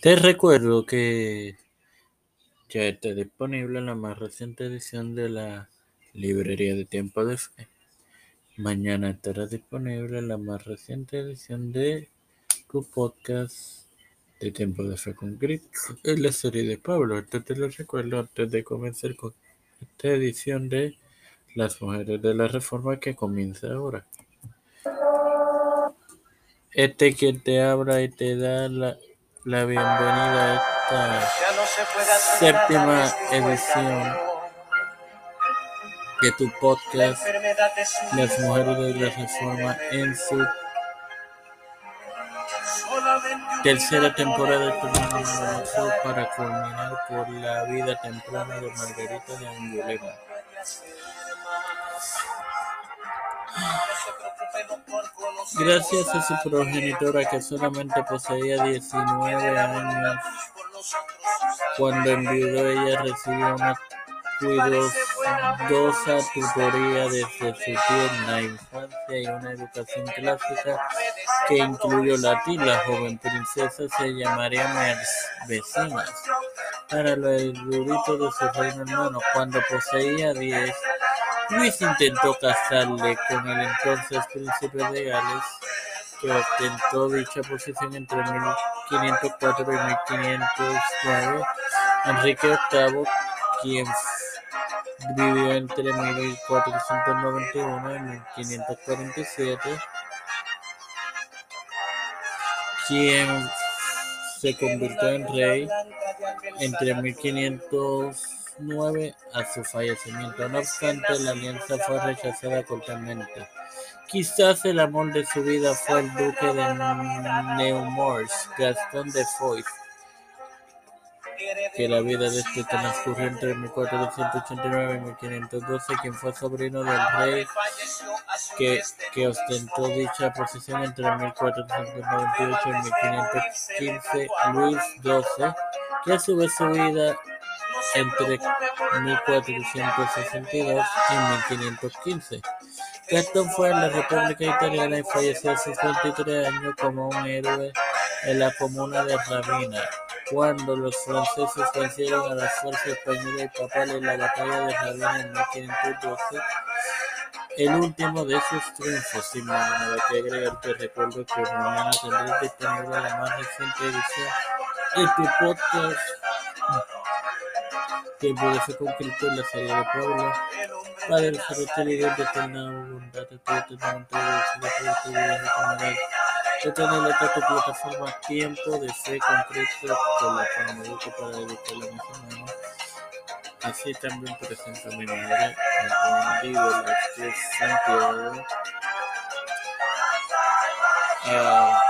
Te recuerdo que ya está disponible la más reciente edición de la Librería de Tiempo de Fe. Mañana estará disponible la más reciente edición de tu podcast de Tiempo de Fe con Cristo. Es la serie de Pablo. Esto te lo recuerdo antes de comenzar con esta edición de Las Mujeres de la Reforma que comienza ahora. Este que te abra y te da la la bienvenida a esta séptima edición de tu podcast Las Mujeres de la Reforma en su tercera temporada para culminar por la vida temprana de Margarita de Angulema. Gracias a su progenitora que solamente poseía 19 años, cuando enviudó ella recibió una cuidadosa tutoría desde su tierna infancia y una educación clásica que incluyó latín. La joven princesa se llamaría Vecinas para lo erudito de su reino hermano. Cuando poseía 10 Luis intentó casarle con el entonces príncipe de Gales, que ostentó dicha posición entre 1504 y 1509. Enrique VIII, quien vivió entre 1491 y 1547, quien se convirtió en rey entre 1500 a su fallecimiento. No obstante, la alianza fue rechazada cortamente. Quizás el amor de su vida fue el duque de Nemours, Gastón de Foix, que la vida de este transcurrió entre 1489 y 1512, quien fue sobrino del rey que, que ostentó dicha posición entre 1498 y 1515, Luis XII, que a su vez su vida entre 1462 y 1515. Gastón fue en la República Italiana y falleció a sus 23 años como un héroe en la comuna de Ravenna, cuando los franceses vencieron a las fuerzas españolas y papales en la batalla de Ravenna en 1512. El último de sus triunfos, sin nada que agregar, te recuerdo que mañana tendrás disponible la más reciente edición de tu podcast que puede ser concreto en la serie de Puebla. Padre, desarrollo líder de eterna voluntad, de todo eternamente agradecido por este video de de tener esta tu plataforma Tiempo de Fe Concreto con la que para educar la nación. Así también presento a mi madre, Juan las que Santiago. Uh,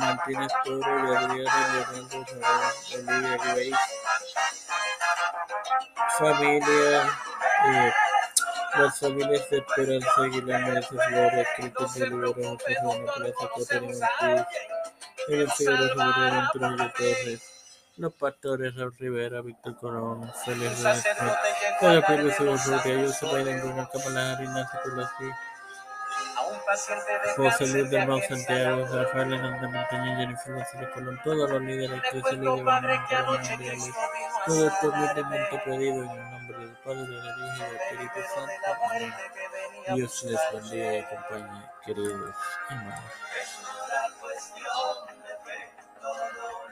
Martínez Toro y Adriana Sabón, Olivia Grace, familia, eh, las familias de Esperanza Aguilar Mereces Flores, Libero, José Plaza, Caterina Ortiz, Miguel Figueroa, Figueroa Trujillo Torres, los pastores Raúl Rivera, Víctor Corona, Félix Reyes, Pedro Pérez Pelosi, José Luis del Mau Santiago, Rafael Hernández Montaña, Jennifer González Colón, todos los líderes, actrices, líderes, mundiales, todo esto humildemente pedido en el nombre del Padre, del Hijo y del Espíritu Santo. Amén. Dios les bendiga y acompañe, queridos hermanos.